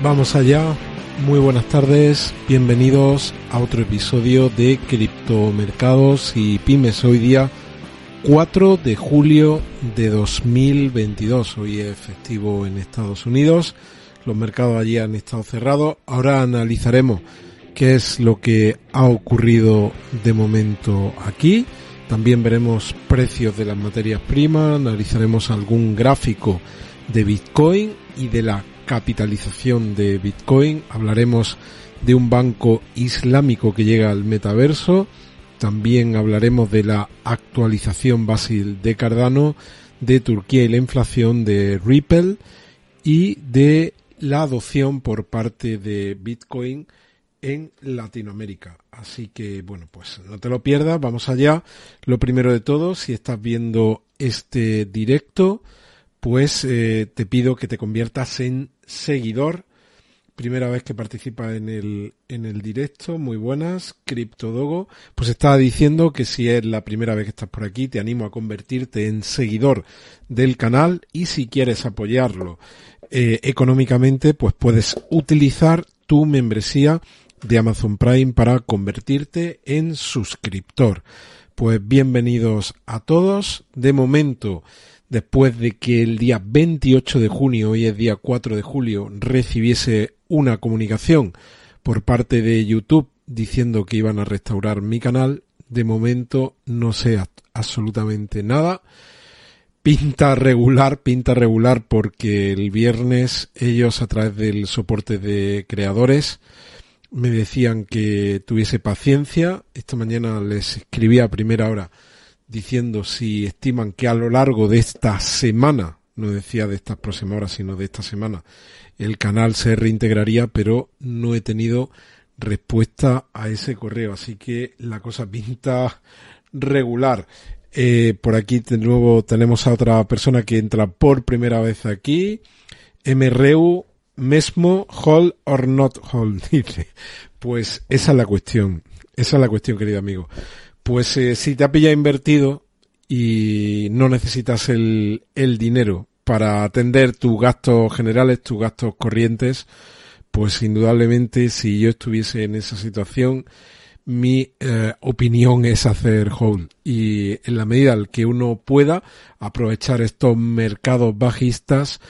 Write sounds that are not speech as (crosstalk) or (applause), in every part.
Vamos allá, muy buenas tardes, bienvenidos a otro episodio de Criptomercados y Pymes. Hoy día 4 de julio de 2022, hoy es festivo en Estados Unidos, los mercados allí han estado cerrados. Ahora analizaremos qué es lo que ha ocurrido de momento aquí. También veremos precios de las materias primas, analizaremos algún gráfico de Bitcoin y de la capitalización de Bitcoin. Hablaremos de un banco islámico que llega al metaverso. También hablaremos de la actualización básica de Cardano, de Turquía y la inflación de Ripple y de la adopción por parte de Bitcoin en Latinoamérica. Así que, bueno, pues no te lo pierdas, vamos allá. Lo primero de todo, si estás viendo este directo, pues eh, te pido que te conviertas en seguidor. Primera vez que participa en el, en el directo, muy buenas, Cryptodogo. Pues estaba diciendo que si es la primera vez que estás por aquí, te animo a convertirte en seguidor del canal y si quieres apoyarlo eh, económicamente, pues puedes utilizar tu membresía de Amazon Prime para convertirte en suscriptor. Pues bienvenidos a todos. De momento, después de que el día 28 de junio, hoy es día 4 de julio, recibiese una comunicación por parte de YouTube diciendo que iban a restaurar mi canal, de momento no sé absolutamente nada. Pinta regular, pinta regular porque el viernes ellos a través del soporte de creadores me decían que tuviese paciencia. Esta mañana les escribí a primera hora diciendo si estiman que a lo largo de esta semana, no decía de estas próximas horas, sino de esta semana, el canal se reintegraría, pero no he tenido respuesta a ese correo, así que la cosa pinta regular. Eh, por aquí de nuevo tenemos a otra persona que entra por primera vez aquí. MRU Mesmo hold or not hold, (laughs) dice. Pues esa es la cuestión. Esa es la cuestión, querido amigo. Pues eh, si te ha pillado invertido y no necesitas el, dinero para atender tus gastos generales, tus gastos corrientes, pues indudablemente si yo estuviese en esa situación, mi eh, opinión es hacer hold. Y en la medida en que uno pueda aprovechar estos mercados bajistas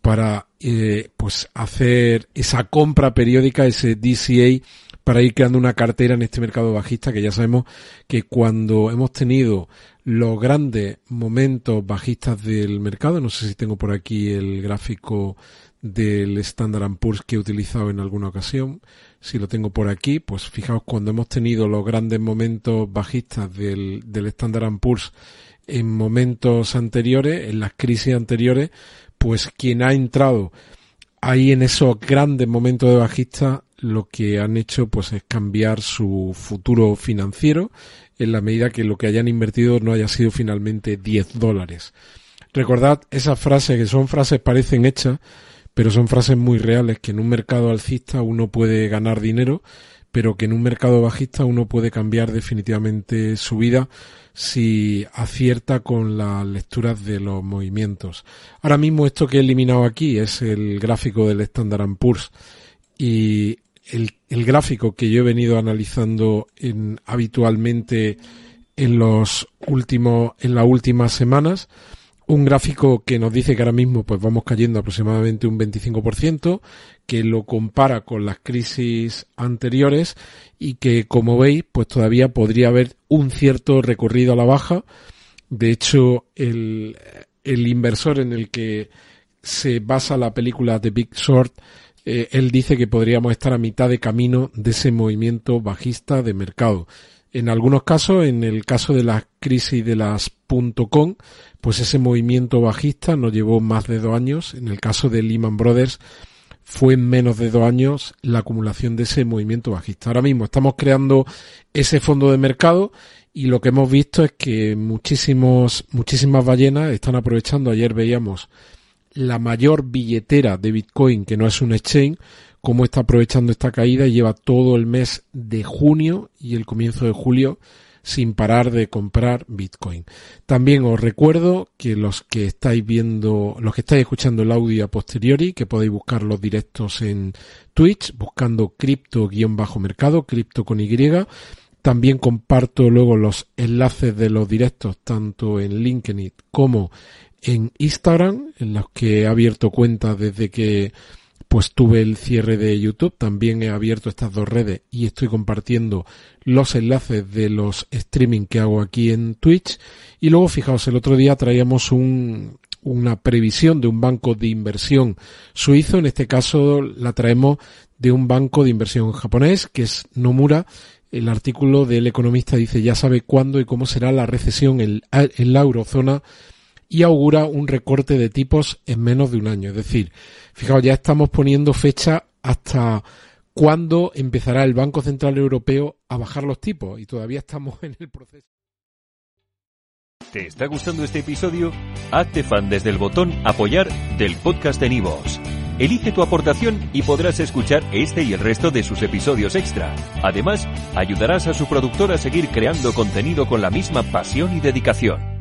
para eh, pues hacer esa compra periódica, ese DCA para ir creando una cartera en este mercado bajista que ya sabemos que cuando hemos tenido los grandes momentos bajistas del mercado, no sé si tengo por aquí el gráfico del Standard Poor's que he utilizado en alguna ocasión, si lo tengo por aquí, pues fijaos cuando hemos tenido los grandes momentos bajistas del, del Standard Poor's en momentos anteriores, en las crisis anteriores, pues quien ha entrado ahí en esos grandes momentos de bajista lo que han hecho pues es cambiar su futuro financiero en la medida que lo que hayan invertido no haya sido finalmente 10 dólares. Recordad esas frases que son frases parecen hechas, pero son frases muy reales que en un mercado alcista uno puede ganar dinero, pero que en un mercado bajista uno puede cambiar definitivamente su vida si acierta con las lecturas de los movimientos. Ahora mismo esto que he eliminado aquí es el gráfico del Standard Poor's y el, el, gráfico que yo he venido analizando en, habitualmente en los últimos, en las últimas semanas, un gráfico que nos dice que ahora mismo pues vamos cayendo aproximadamente un 25%, que lo compara con las crisis anteriores y que como veis pues todavía podría haber un cierto recorrido a la baja. De hecho, el, el inversor en el que se basa la película The Big Short, eh, él dice que podríamos estar a mitad de camino de ese movimiento bajista de mercado. En algunos casos, en el caso de la crisis de las .com, pues ese movimiento bajista nos llevó más de dos años. En el caso de Lehman Brothers, fue en menos de dos años la acumulación de ese movimiento bajista. Ahora mismo estamos creando ese fondo de mercado y lo que hemos visto es que muchísimos, muchísimas ballenas están aprovechando. Ayer veíamos la mayor billetera de Bitcoin, que no es un exchange, cómo está aprovechando esta caída y lleva todo el mes de junio y el comienzo de julio sin parar de comprar Bitcoin. También os recuerdo que los que estáis viendo, los que estáis escuchando el audio a posteriori, que podéis buscar los directos en Twitch, buscando cripto-mercado, cripto con Y. También comparto luego los enlaces de los directos tanto en LinkedIn como en Instagram, en los que he abierto cuentas desde que pues tuve el cierre de YouTube, también he abierto estas dos redes y estoy compartiendo los enlaces de los streaming que hago aquí en Twitch. Y luego, fijaos, el otro día traíamos un, una previsión de un banco de inversión suizo, en este caso la traemos de un banco de inversión japonés, que es Nomura. El artículo del economista dice ya sabe cuándo y cómo será la recesión en, en la eurozona y augura un recorte de tipos en menos de un año. Es decir, fijaos, ya estamos poniendo fecha hasta cuándo empezará el Banco Central Europeo a bajar los tipos y todavía estamos (laughs) en el proceso. ¿Te está gustando este episodio? Hazte fan desde el botón apoyar del podcast de Nivos. Elige tu aportación y podrás escuchar este y el resto de sus episodios extra. Además, ayudarás a su productor a seguir creando contenido con la misma pasión y dedicación.